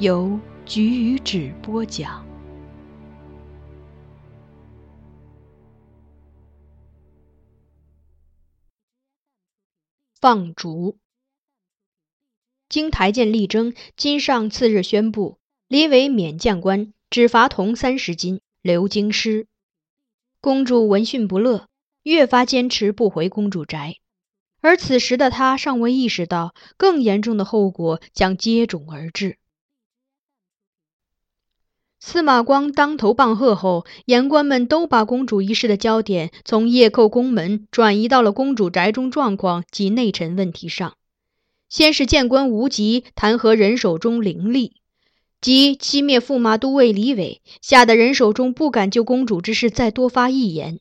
由菊与纸播讲。放逐。经台谏力争，金上次日宣布，李伟免将官，只罚铜三十斤，留京师。公主闻讯不乐，越发坚持不回公主宅。而此时的她尚未意识到，更严重的后果将接踵而至。司马光当头棒喝后，言官们都把公主一事的焦点从夜叩宫门转移到了公主宅中状况及内臣问题上。先是谏官无极弹劾人手中凌厉，即欺灭驸马都尉李伟，吓得人手中不敢就公主之事再多发一言。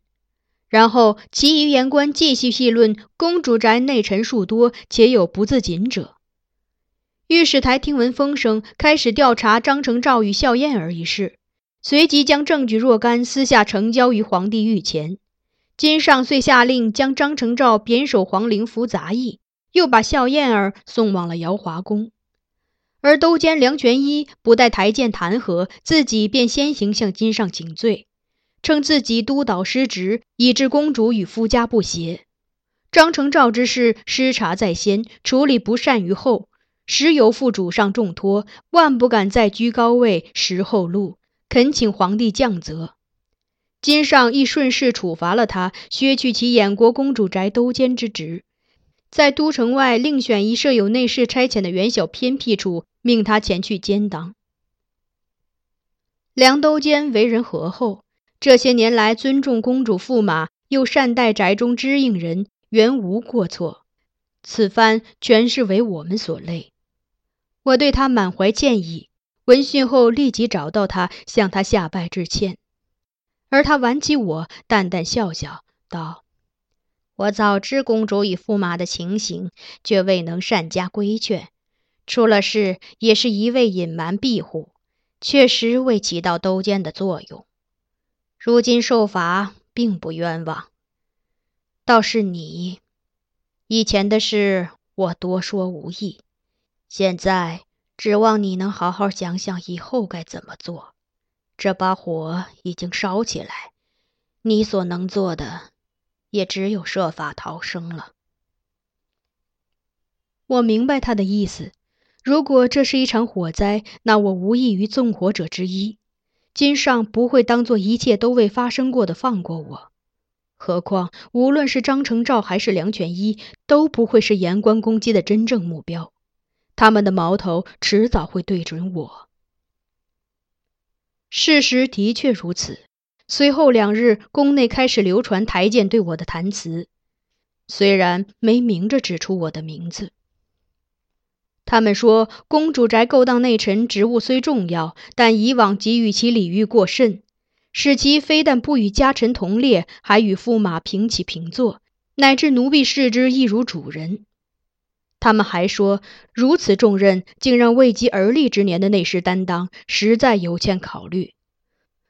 然后其余言官继续议论公主宅内臣数多，且有不自谨者。御史台听闻风声，开始调查张承照与笑燕儿一事，随即将证据若干私下呈交于皇帝御前。金上遂下令将张承照贬守皇陵服杂役，又把笑燕儿送往了瑶华宫。而都监梁全一不待台谏弹劾，自己便先行向金上请罪，称自己督导失职，以致公主与夫家不协。张承照之事失察在先，处理不善于后。时有负主上重托，万不敢再居高位食后路，恳请皇帝降责。今上亦顺势处罚了他，削去其衍国公主宅都监之职，在都城外另选一设有内侍差遣的远小偏僻处，命他前去兼当。梁都监为人和厚，这些年来尊重公主驸马，又善待宅中知应人，原无过错。此番全是为我们所累。我对他满怀歉意，闻讯后立即找到他，向他下拜致歉。而他挽起我，淡淡笑笑道：“我早知公主与驸马的情形，却未能善加规劝。出了事，也是一味隐瞒庇护，确实未起到兜监的作用。如今受罚，并不冤枉。倒是你，以前的事，我多说无益。”现在指望你能好好想想以后该怎么做。这把火已经烧起来，你所能做的也只有设法逃生了。我明白他的意思。如果这是一场火灾，那我无异于纵火者之一。金上不会当做一切都未发生过的放过我。何况，无论是张承照还是梁全一，都不会是言官攻击的真正目标。他们的矛头迟早会对准我。事实的确如此。随后两日，宫内开始流传台谏对我的弹词，虽然没明着指出我的名字。他们说，公主宅勾当内臣职务虽重要，但以往给予其礼遇过甚，使其非但不与家臣同列，还与驸马平起平坐，乃至奴婢视之亦如主人。他们还说，如此重任竟让未及而立之年的内侍担当，实在有欠考虑。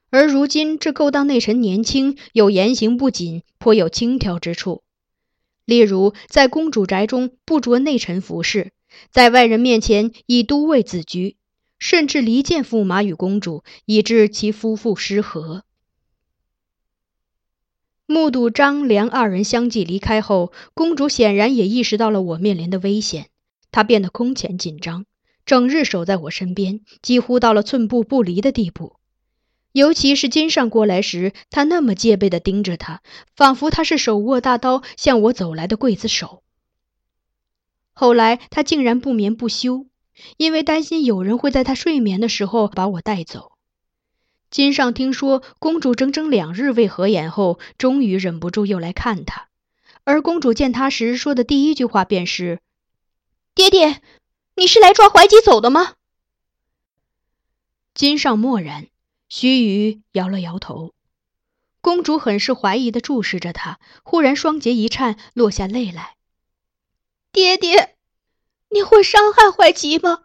而如今这勾当内臣年轻，又言行不谨，颇有轻佻之处。例如，在公主宅中不着内臣服饰。在外人面前以都尉自居，甚至离间驸马与公主，以致其夫妇失和。目睹张良二人相继离开后，公主显然也意识到了我面临的危险，她变得空前紧张，整日守在我身边，几乎到了寸步不离的地步。尤其是金上过来时，她那么戒备地盯着他，仿佛他是手握大刀向我走来的刽子手。后来，他竟然不眠不休，因为担心有人会在他睡眠的时候把我带走。金上听说公主整整两日未合眼后，终于忍不住又来看他。而公主见他时说的第一句话便是：“爹爹，你是来抓怀吉走的吗？”金上默然，须臾摇了摇头。公主很是怀疑地注视着他，忽然双睫一颤，落下泪来。爹爹，你会伤害怀吉吗？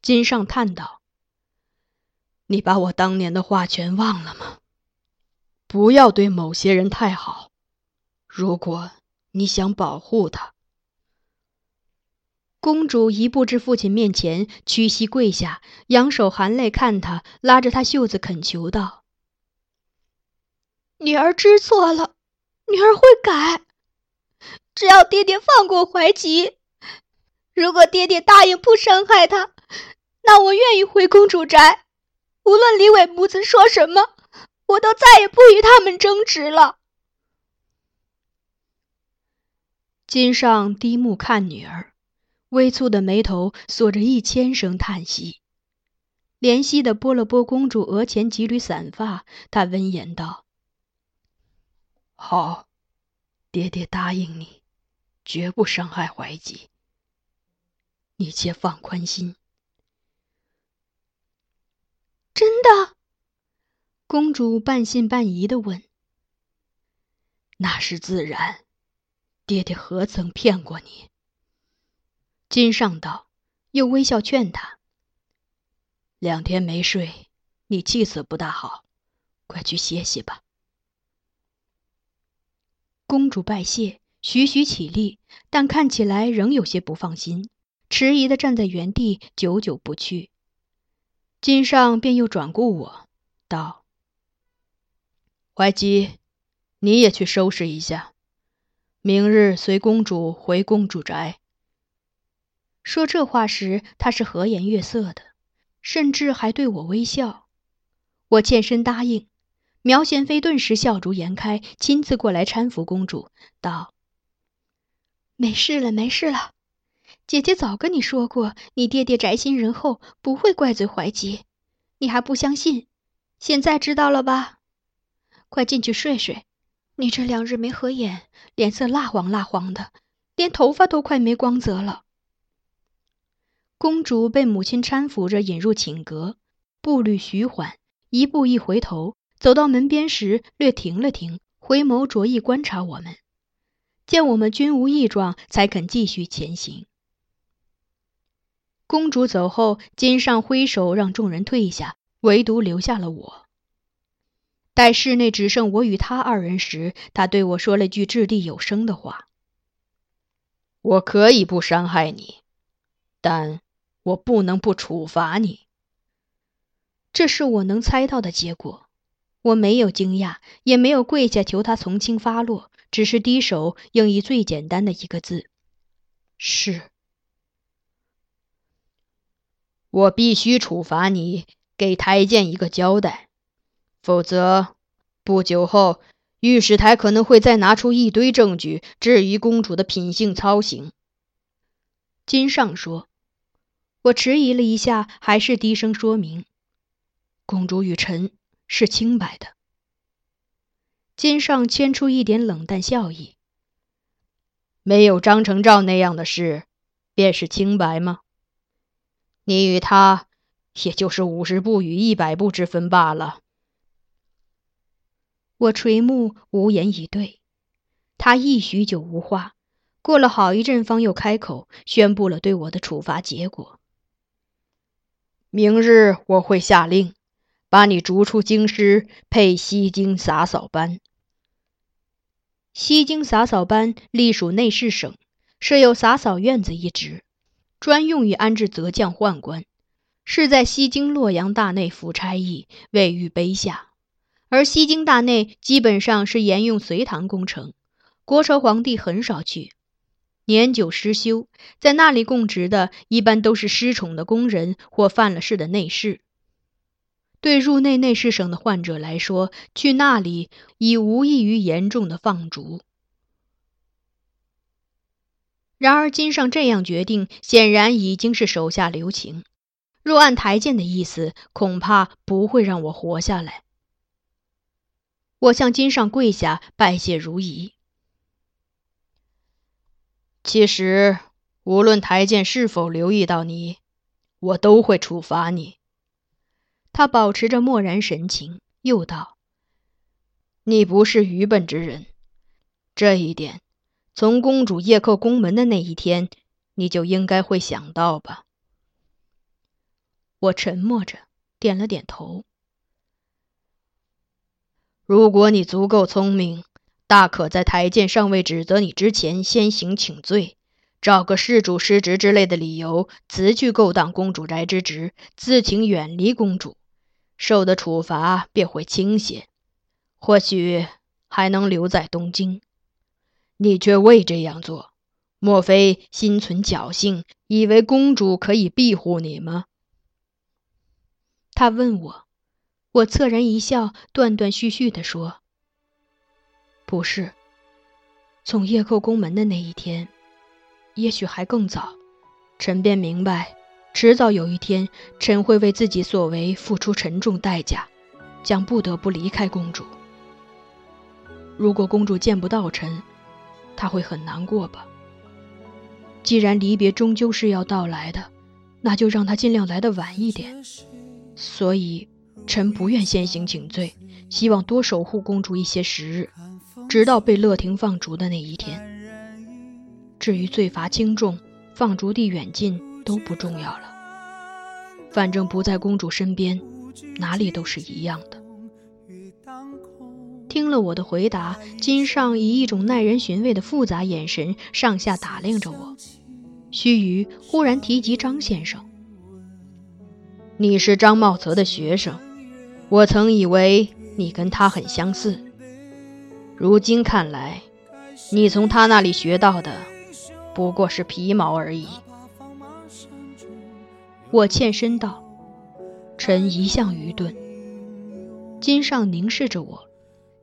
金上叹道：“你把我当年的话全忘了吗？不要对某些人太好。如果你想保护他。”公主一步至父亲面前，屈膝跪下，仰首含泪看他，拉着他袖子恳求道：“女儿知错了，女儿会改。”只要爹爹放过怀吉，如果爹爹答应不伤害他，那我愿意回公主宅。无论李伟母子说什么，我都再也不与他们争执了。金上低目看女儿，微蹙的眉头锁着一千声叹息，怜惜的拨了拨公主额前几缕散发，他温言道：“好，爹爹答应你。”绝不伤害怀吉，你且放宽心。真的？公主半信半疑的问。那是自然，爹爹何曾骗过你？金上道，又微笑劝他：两天没睡，你气色不大好，快去歇歇吧。公主拜谢。徐徐起立，但看起来仍有些不放心，迟疑的站在原地，久久不去。金上便又转顾我，道：“怀吉，你也去收拾一下，明日随公主回公主宅。”说这话时，他是和颜悦色的，甚至还对我微笑。我欠身答应。苗贤妃顿时笑逐颜开，亲自过来搀扶公主，道。没事了，没事了。姐姐早跟你说过，你爹爹宅心仁厚，不会怪罪怀吉。你还不相信，现在知道了吧？快进去睡睡。你这两日没合眼，脸色蜡黄蜡黄的，连头发都快没光泽了。公主被母亲搀扶着引入寝阁，步履徐缓，一步一回头，走到门边时略停了停，回眸着意观察我们。见我们均无异状，才肯继续前行。公主走后，金上挥手让众人退下，唯独留下了我。待室内只剩我与他二人时，他对我说了句掷地有声的话：“我可以不伤害你，但我不能不处罚你。”这是我能猜到的结果。我没有惊讶，也没有跪下求他从轻发落。只是低手应以最简单的一个字：“是。”我必须处罚你，给台谏一个交代，否则不久后御史台可能会再拿出一堆证据质疑公主的品性操行。金上说：“我迟疑了一下，还是低声说明：“公主与臣是清白的。”金上牵出一点冷淡笑意：“没有张承照那样的事，便是清白吗？你与他，也就是五十步与一百步之分罢了。”我垂目，无言以对。他亦许久无话，过了好一阵，方又开口，宣布了对我的处罚结果。明日我会下令，把你逐出京师，配西京洒扫班。西京洒扫班隶属内侍省，设有洒扫院子一职，专用于安置责将宦官，是在西京洛阳大内府差役，位于卑下。而西京大内基本上是沿用隋唐工程，国朝皇帝很少去。年久失修，在那里供职的一般都是失宠的工人或犯了事的内侍。对入内内侍省的患者来说，去那里已无异于严重的放逐。然而金上这样决定，显然已经是手下留情。若按台谏的意思，恐怕不会让我活下来。我向金上跪下，拜谢如仪。其实，无论台谏是否留意到你，我都会处罚你。他保持着漠然神情，又道：“你不是愚笨之人，这一点，从公主夜叩宫门的那一天，你就应该会想到吧？”我沉默着，点了点头。如果你足够聪明。大可在台谏尚未指责你之前，先行请罪，找个事主失职之类的理由，辞去勾当公主宅之职，自请远离公主，受的处罚便会轻些，或许还能留在东京。你却未这样做，莫非心存侥幸，以为公主可以庇护你吗？他问我，我恻然一笑，断断续续地说。不是，从夜叩宫门的那一天，也许还更早，臣便明白，迟早有一天，臣会为自己所为付出沉重代价，将不得不离开公主。如果公主见不到臣，他会很难过吧？既然离别终究是要到来的，那就让他尽量来得晚一点。所以，臣不愿先行请罪，希望多守护公主一些时日。直到被乐亭放逐的那一天。至于罪罚轻重、放逐地远近都不重要了，反正不在公主身边，哪里都是一样的。听了我的回答，金上以一种耐人寻味的复杂眼神上下打量着我，须臾忽然提及张先生：“你是张茂泽的学生，我曾以为你跟他很相似。”如今看来，你从他那里学到的不过是皮毛而已。我欠身道：“臣一向愚钝。”金上凝视着我，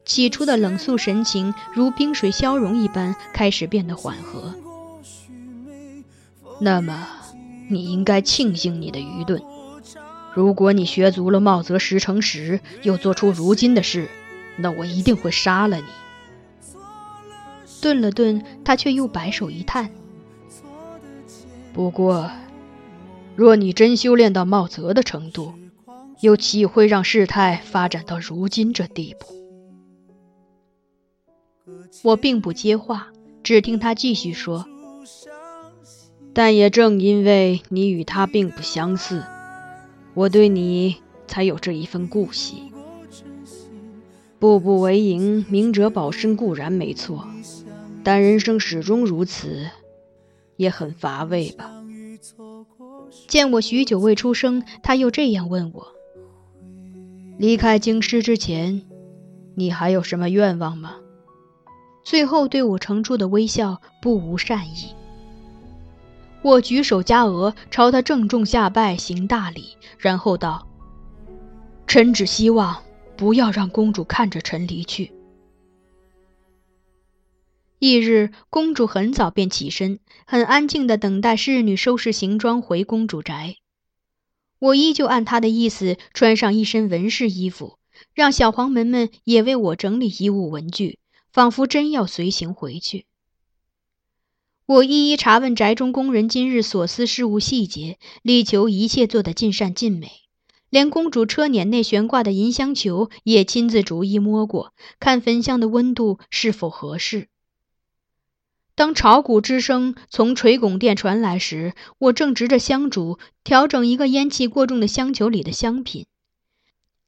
起初的冷肃神情如冰水消融一般，开始变得缓和。那么，你应该庆幸你的愚钝。如果你学足了茂泽十成十，又做出如今的事，那我一定会杀了你。顿了顿，他却又摆手一叹。不过，若你真修炼到茂泽的程度，又岂会让事态发展到如今这地步？我并不接话，只听他继续说：“但也正因为你与他并不相似，我对你才有这一份顾惜。”步步为营，明哲保身固然没错，但人生始终如此，也很乏味吧？见我许久未出声，他又这样问我：“离开京师之前，你还有什么愿望吗？”最后对我呈出的微笑不无善意。我举手加额，朝他郑重下拜，行大礼，然后道：“臣只希望。”不要让公主看着臣离去。翌日，公主很早便起身，很安静地等待侍女收拾行装回公主宅。我依旧按她的意思穿上一身文饰衣服，让小黄门们也为我整理衣物文具，仿佛真要随行回去。我一一查问宅中工人今日所思事务细节，力求一切做得尽善尽美。连公主车辇内悬挂的银香球也亲自逐一摸过，看焚香的温度是否合适。当炒鼓之声从垂拱殿传来时，我正执着香烛调整一个烟气过重的香球里的香品。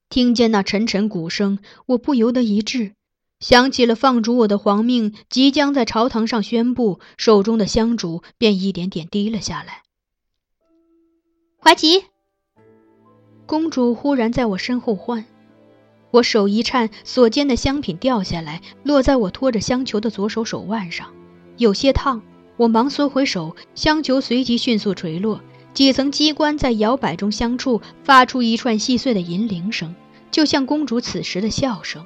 听见那沉沉鼓声，我不由得一滞，想起了放逐我的皇命即将在朝堂上宣布，手中的香烛便一点点滴了下来。怀吉，公主忽然在我身后唤，我手一颤，所见的香品掉下来，落在我托着香球的左手手腕上。有些烫，我忙缩回手，香球随即迅速垂落，几层机关在摇摆中相触，发出一串细碎的银铃声，就像公主此时的笑声。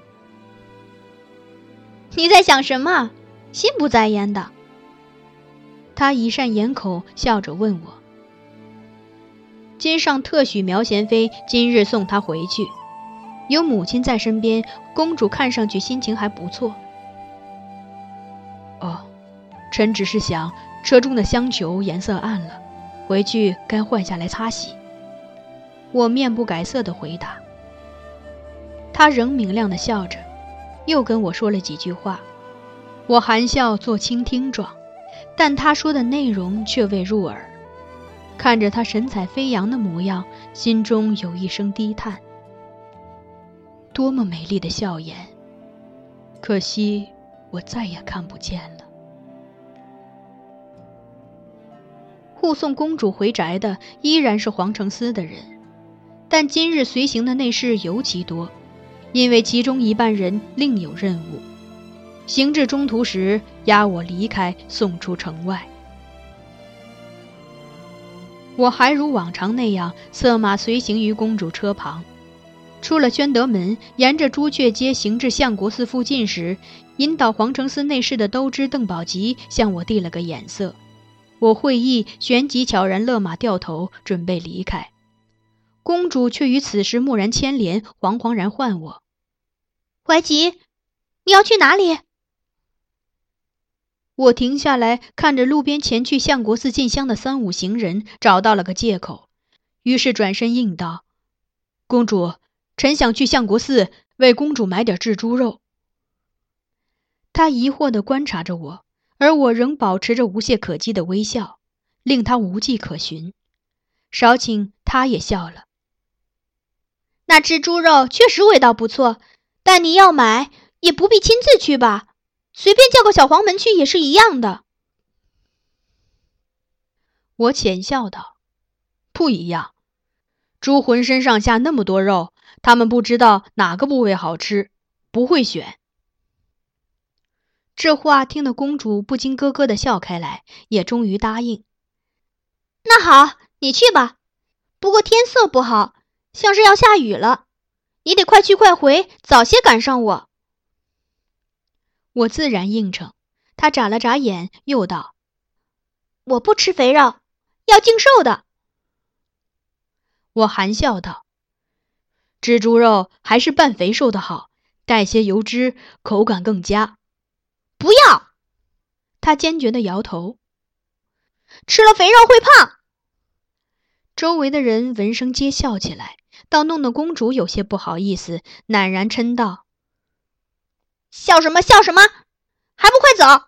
你在想什么？心不在焉的。他一扇掩口，笑着问我：“今上特许苗贤妃今日送她回去，有母亲在身边，公主看上去心情还不错。”哦。臣只是想，车中的香球颜色暗了，回去该换下来擦洗。我面不改色地回答。他仍明亮地笑着，又跟我说了几句话。我含笑做倾听状，但他说的内容却未入耳。看着他神采飞扬的模样，心中有一声低叹：多么美丽的笑颜，可惜我再也看不见了。护送公主回宅的依然是皇城司的人，但今日随行的内侍尤其多，因为其中一半人另有任务。行至中途时，押我离开，送出城外。我还如往常那样策马随行于公主车旁，出了宣德门，沿着朱雀街行至相国寺附近时，引导皇城司内侍的都知邓宝吉向我递了个眼色。我会意，旋即悄然勒马掉头，准备离开。公主却与此时蓦然牵连，惶惶然唤我：“怀吉，你要去哪里？”我停下来，看着路边前去相国寺进香的三五行人，找到了个借口，于是转身应道：“公主，臣想去相国寺为公主买点制猪肉。”他疑惑地观察着我。而我仍保持着无懈可击的微笑，令他无迹可寻。少顷，他也笑了。那只猪肉确实味道不错，但你要买也不必亲自去吧，随便叫个小黄门去也是一样的。我浅笑道：“不一样，猪浑身上下那么多肉，他们不知道哪个部位好吃，不会选。”这话听得公主不禁咯咯的笑开来，也终于答应。那好，你去吧。不过天色不好，像是要下雨了，你得快去快回，早些赶上我。我自然应承。他眨了眨眼，又道：“我不吃肥肉，要净瘦的。”我含笑道：“蜘蛛肉还是半肥瘦的好，带些油脂，口感更佳。”不要！他坚决的摇头。吃了肥肉会胖。周围的人闻声皆笑起来，倒弄得公主有些不好意思，赧然嗔道：“笑什么笑什么？还不快走！”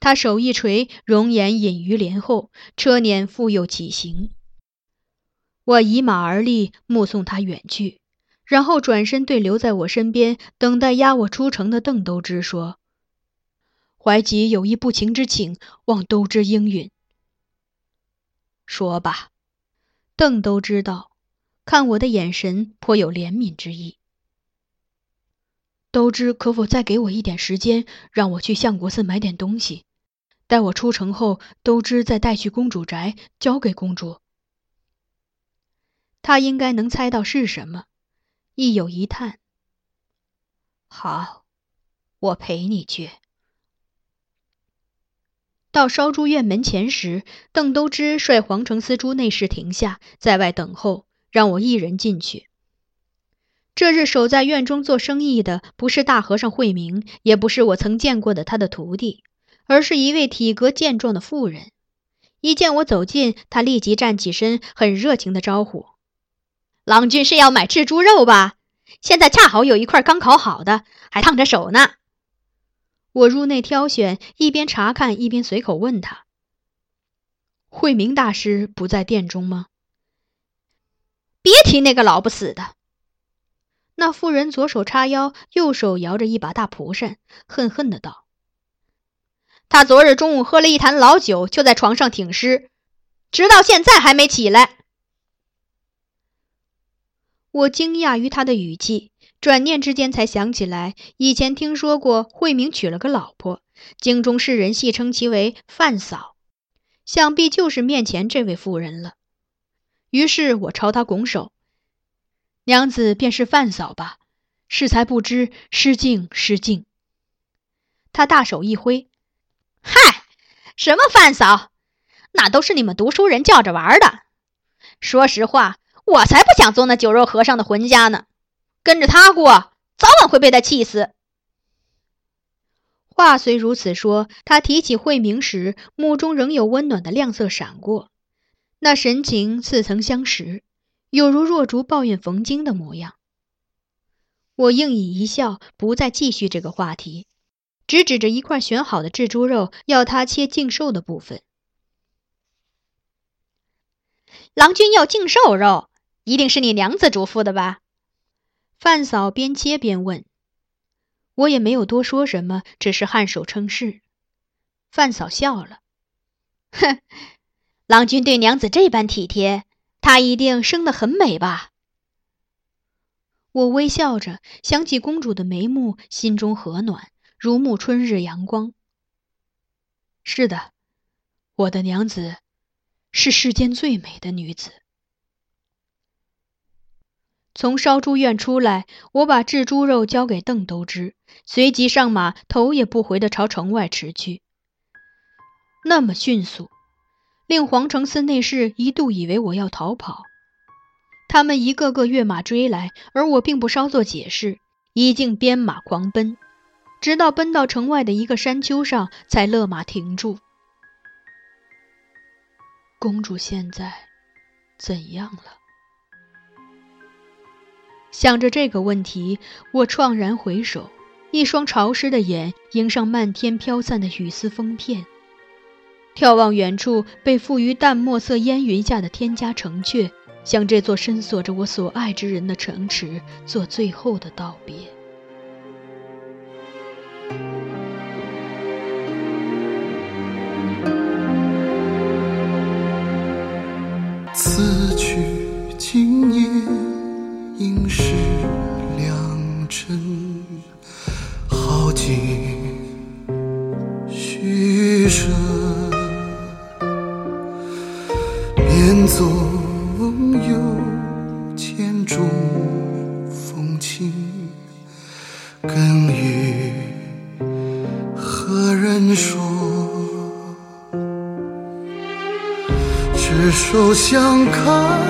他手一垂，容颜隐于帘后，车辇复又起行。我倚马而立，目送他远去。然后转身对留在我身边等待押我出城的邓都知说：“怀吉有一不情之请，望都知应允。”说吧，邓都知道，看我的眼神颇有怜悯之意。都知可否再给我一点时间，让我去相国寺买点东西，待我出城后，都知再带去公主宅交给公主。他应该能猜到是什么。亦有一叹。好，我陪你去。到烧猪院门前时，邓都知率皇城司诸内侍停下，在外等候，让我一人进去。这日守在院中做生意的，不是大和尚慧明，也不是我曾见过的他的徒弟，而是一位体格健壮的妇人。一见我走近，他立即站起身，很热情的招呼：“郎君是要买炙猪肉吧？现在恰好有一块刚烤好的，还烫着手呢。”我入内挑选，一边查看一边随口问他：“慧明大师不在殿中吗？”别提那个老不死的。那妇人左手叉腰，右手摇着一把大蒲扇，恨恨的道：“他昨日中午喝了一坛老酒，就在床上挺尸，直到现在还没起来。”我惊讶于他的语气。转念之间，才想起来以前听说过慧明娶了个老婆，京中世人戏称其为范嫂，想必就是面前这位妇人了。于是我朝他拱手：“娘子便是范嫂吧？适才不知，失敬失敬。”他大手一挥：“嗨，什么范嫂？那都是你们读书人叫着玩的。说实话，我才不想做那酒肉和尚的浑家呢。”跟着他过，早晚会被他气死。话虽如此说，他提起慧明时，目中仍有温暖的亮色闪过，那神情似曾相识，有如若竹抱怨冯京的模样。我应以一笑，不再继续这个话题，只指着一块选好的炙猪肉，要他切净瘦的部分。郎君要净瘦肉，一定是你娘子嘱咐的吧？范嫂边切边问，我也没有多说什么，只是颔首称是。范嫂笑了，哼，郎君对娘子这般体贴，她一定生得很美吧？我微笑着想起公主的眉目，心中和暖，如沐春日阳光。是的，我的娘子是世间最美的女子。从烧猪院出来，我把炙猪肉交给邓都知，随即上马，头也不回地朝城外驰去。那么迅速，令皇城司内侍一度以为我要逃跑。他们一个个跃马追来，而我并不稍作解释，已经鞭马狂奔，直到奔到城外的一个山丘上，才勒马停住。公主现在怎样了？想着这个问题，我怆然回首，一双潮湿的眼迎上漫天飘散的雨丝风片，眺望远处被覆于淡墨色烟云下的天家城阙，向这座深锁着我所爱之人的城池做最后的道别。风轻，更与何人说？执手相看。